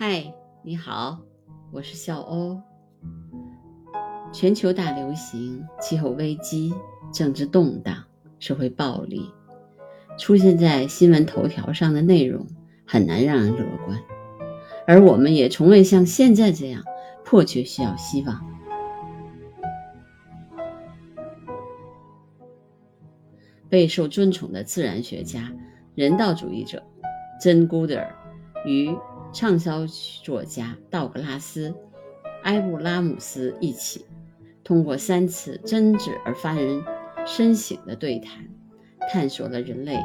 嗨，你好，我是小欧。全球大流行、气候危机、政治动荡、社会暴力，出现在新闻头条上的内容很难让人乐观，而我们也从未像现在这样迫切需要希望。备受尊崇的自然学家、人道主义者珍·古德尔与。畅销作家道格拉斯·埃布拉姆斯一起，通过三次真挚而发人深省的对谈，探索了人类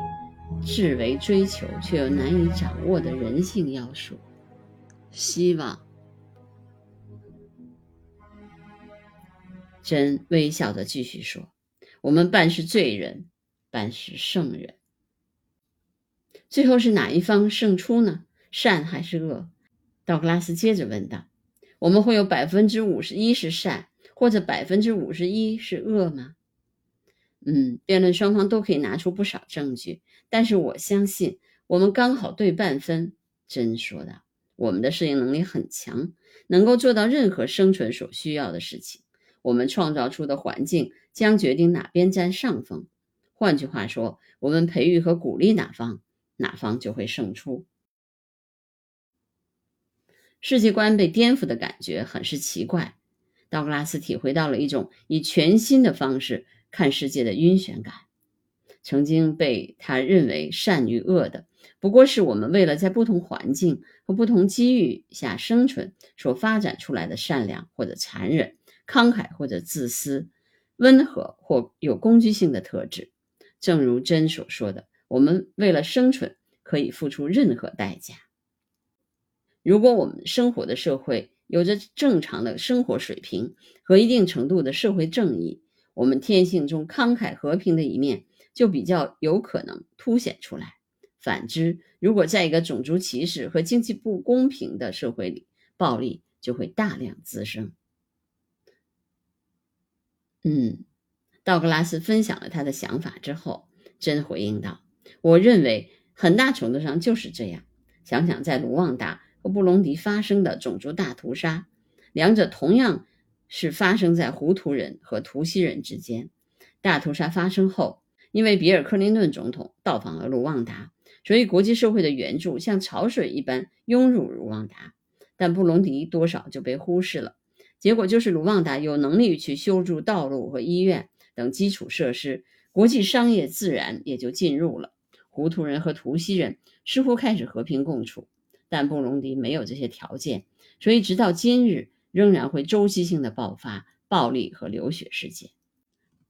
至为追求却又难以掌握的人性要素——希望。真微笑着继续说：“我们半是罪人，半是圣人。最后是哪一方胜出呢？”善还是恶？道格拉斯接着问道：“我们会有百分之五十一是善，或者百分之五十一是恶吗？”嗯，辩论双方都可以拿出不少证据，但是我相信我们刚好对半分。”真说道：“我们的适应能力很强，能够做到任何生存所需要的事情。我们创造出的环境将决定哪边占上风。换句话说，我们培育和鼓励哪方，哪方就会胜出。”世界观被颠覆的感觉很是奇怪，道格拉斯体会到了一种以全新的方式看世界的晕眩感。曾经被他认为善与恶的，不过是我们为了在不同环境和不同机遇下生存所发展出来的善良或者残忍、慷慨或者自私、温和或有攻击性的特质。正如真所说的，我们为了生存可以付出任何代价。如果我们生活的社会有着正常的生活水平和一定程度的社会正义，我们天性中慷慨和平的一面就比较有可能凸显出来。反之，如果在一个种族歧视和经济不公平的社会里，暴力就会大量滋生。嗯，道格拉斯分享了他的想法之后，真回应道：“我认为很大程度上就是这样。想想在卢旺达。”和布隆迪发生的种族大屠杀，两者同样是发生在胡图人和图西人之间。大屠杀发生后，因为比尔·克林顿总统到访了卢旺达，所以国际社会的援助像潮水一般涌入卢旺达。但布隆迪多少就被忽视了，结果就是卢旺达有能力去修筑道路和医院等基础设施，国际商业自然也就进入了。胡图人和图西人似乎开始和平共处。但布隆迪没有这些条件，所以直到今日仍然会周期性的爆发暴力和流血事件。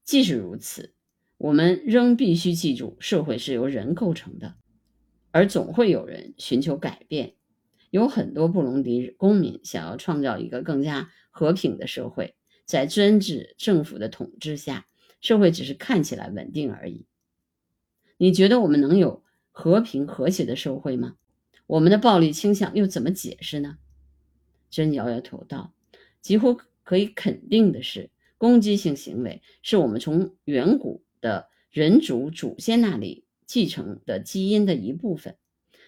即使如此，我们仍必须记住，社会是由人构成的，而总会有人寻求改变。有很多布隆迪公民想要创造一个更加和平的社会，在专制政府的统治下，社会只是看起来稳定而已。你觉得我们能有和平和谐的社会吗？我们的暴力倾向又怎么解释呢？真摇摇头道：“几乎可以肯定的是，攻击性行为是我们从远古的人族祖先那里继承的基因的一部分。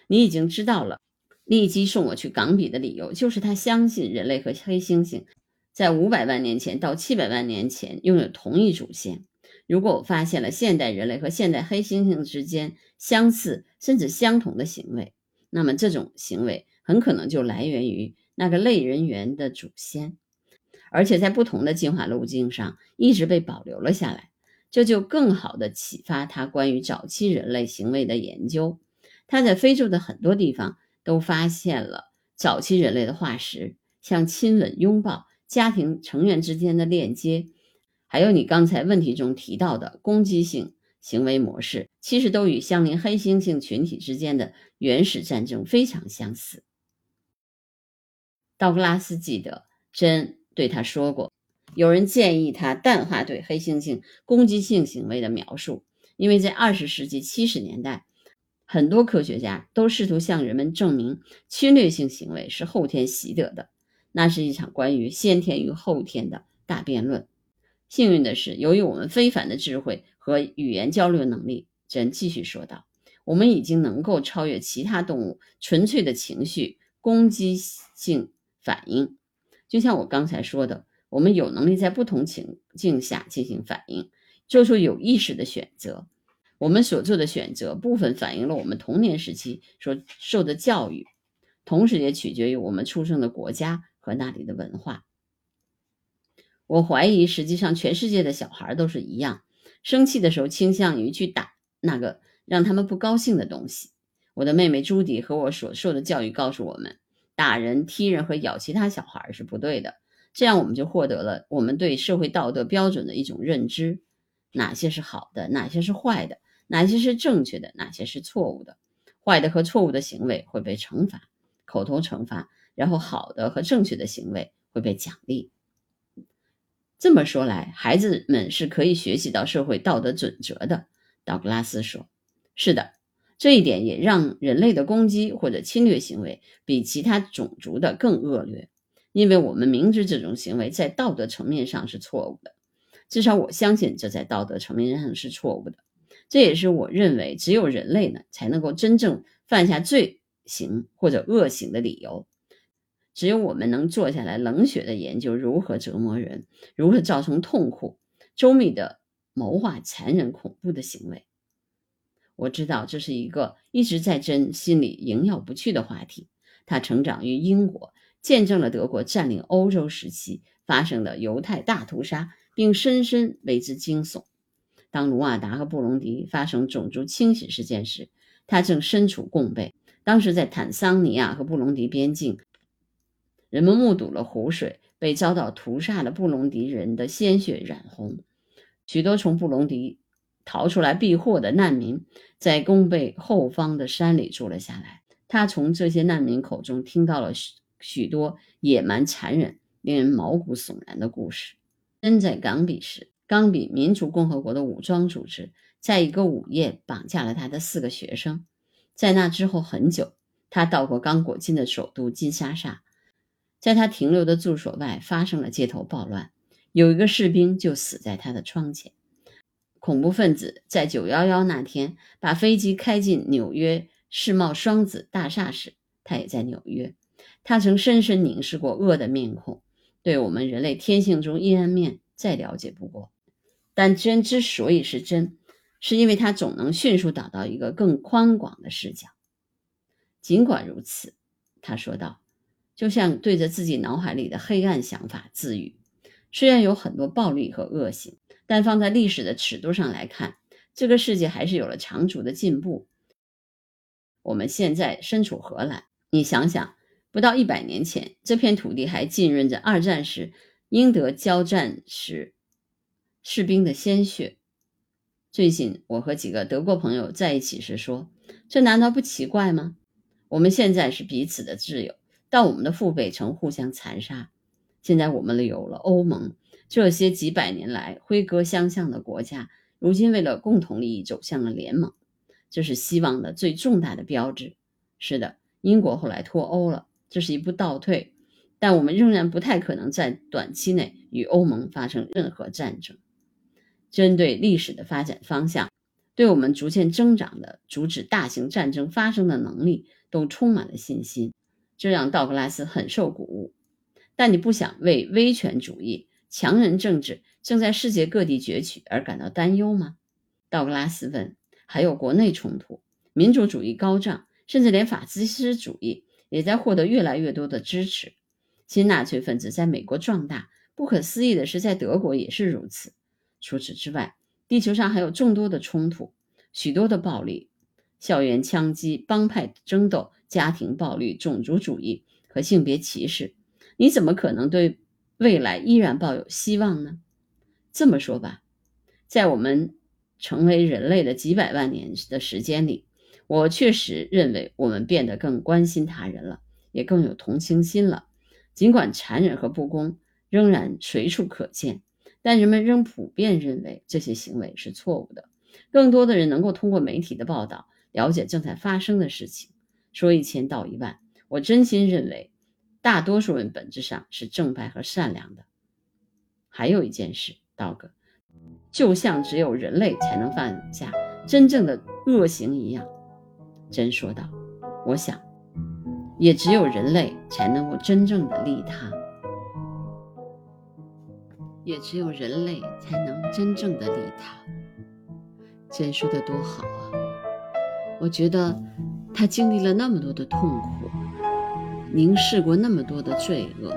你已经知道了，利基送我去港比的理由，就是他相信人类和黑猩猩在五百万年前到七百万年前拥有同一祖先。如果我发现了现代人类和现代黑猩猩之间相似甚至相同的行为，那么这种行为很可能就来源于那个类人猿的祖先，而且在不同的进化路径上一直被保留了下来，这就更好的启发他关于早期人类行为的研究。他在非洲的很多地方都发现了早期人类的化石，像亲吻、拥抱、家庭成员之间的链接，还有你刚才问题中提到的攻击性。行为模式其实都与相邻黑猩猩群体之间的原始战争非常相似。道格拉斯记得，真对他说过，有人建议他淡化对黑猩猩攻击性行为的描述，因为在二十世纪七十年代，很多科学家都试图向人们证明侵略性行为是后天习得的。那是一场关于先天与后天的大辩论。幸运的是，由于我们非凡的智慧。和语言交流能力，真继续说道：“我们已经能够超越其他动物纯粹的情绪攻击性反应。就像我刚才说的，我们有能力在不同情境下进行反应，做出有意识的选择。我们所做的选择部分反映了我们童年时期所受的教育，同时也取决于我们出生的国家和那里的文化。我怀疑，实际上全世界的小孩都是一样，生气的时候倾向于去打那个让他们不高兴的东西。我的妹妹朱迪和我所受的教育告诉我们，打人、踢人和咬其他小孩是不对的。这样，我们就获得了我们对社会道德标准的一种认知：哪些是好的，哪些是坏的。哪些是正确的，哪些是错误的？坏的和错误的行为会被惩罚，口头惩罚；然后好的和正确的行为会被奖励。这么说来，孩子们是可以学习到社会道德准则的。道格拉斯说：“是的，这一点也让人类的攻击或者侵略行为比其他种族的更恶劣，因为我们明知这种行为在道德层面上是错误的。至少我相信这在道德层面上是错误的。”这也是我认为只有人类呢才能够真正犯下罪行或者恶行的理由。只有我们能坐下来冷血的研究如何折磨人，如何造成痛苦，周密的谋划残忍恐怖的行为。我知道这是一个一直在真心里萦绕不去的话题。他成长于英国，见证了德国占领欧洲时期发生的犹太大屠杀，并深深为之惊悚。当卢瓦达和布隆迪发生种族清洗事件时，他正身处贡贝。当时在坦桑尼亚和布隆迪边境，人们目睹了湖水被遭到屠杀的布隆迪人的鲜血染红。许多从布隆迪逃出来避祸的难民，在贡贝后方的山里住了下来。他从这些难民口中听到了许许多野蛮、残忍、令人毛骨悚然的故事。身在冈比时。冈比民主共和国的武装组织在一个午夜绑架了他的四个学生。在那之后很久，他到过刚果金的首都金沙萨，在他停留的住所外发生了街头暴乱，有一个士兵就死在他的窗前。恐怖分子在九幺幺那天把飞机开进纽约世贸双子大厦时，他也在纽约。他曾深深凝视过恶的面孔，对我们人类天性中阴暗面再了解不过。但真之所以是真，是因为他总能迅速导到一个更宽广的视角。尽管如此，他说道，就像对着自己脑海里的黑暗想法自语。虽然有很多暴力和恶行，但放在历史的尺度上来看，这个世界还是有了长足的进步。我们现在身处荷兰，你想想，不到一百年前，这片土地还浸润着二战时英德交战时。士兵的鲜血。最近，我和几个德国朋友在一起时说：“这难道不奇怪吗？我们现在是彼此的挚友，但我们的父辈曾互相残杀。现在我们有了欧盟，这些几百年来挥戈相向的国家，如今为了共同利益走向了联盟。这是希望的最重大的标志。是的，英国后来脱欧了，这是一步倒退，但我们仍然不太可能在短期内与欧盟发生任何战争。”针对历史的发展方向，对我们逐渐增长的阻止大型战争发生的能力，都充满了信心，这让道格拉斯很受鼓舞。但你不想为威权主义、强人政治正在世界各地崛起而感到担忧吗？道格拉斯问。还有国内冲突，民主主义高涨，甚至连法西斯主义也在获得越来越多的支持。新纳粹分子在美国壮大，不可思议的是，在德国也是如此。除此之外，地球上还有众多的冲突，许多的暴力、校园枪击、帮派争斗、家庭暴力、种族主义和性别歧视。你怎么可能对未来依然抱有希望呢？这么说吧，在我们成为人类的几百万年的时间里，我确实认为我们变得更关心他人了，也更有同情心了。尽管残忍和不公仍然随处可见。但人们仍普遍认为这些行为是错误的。更多的人能够通过媒体的报道了解正在发生的事情。说一千道一万，我真心认为，大多数人本质上是正派和善良的。还有一件事，道哥，就像只有人类才能犯下真正的恶行一样，真说道。我想，也只有人类才能够真正的利他，也只有人类才能真正的利他。这说的多好啊！我觉得他经历了那么多的痛苦，凝视过那么多的罪恶，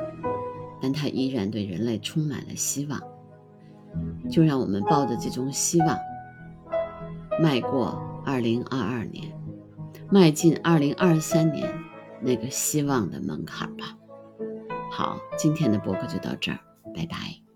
但他依然对人类充满了希望。就让我们抱着这种希望，迈过2022年，迈进2023年那个希望的门槛吧。好，今天的播客就到这儿，拜拜。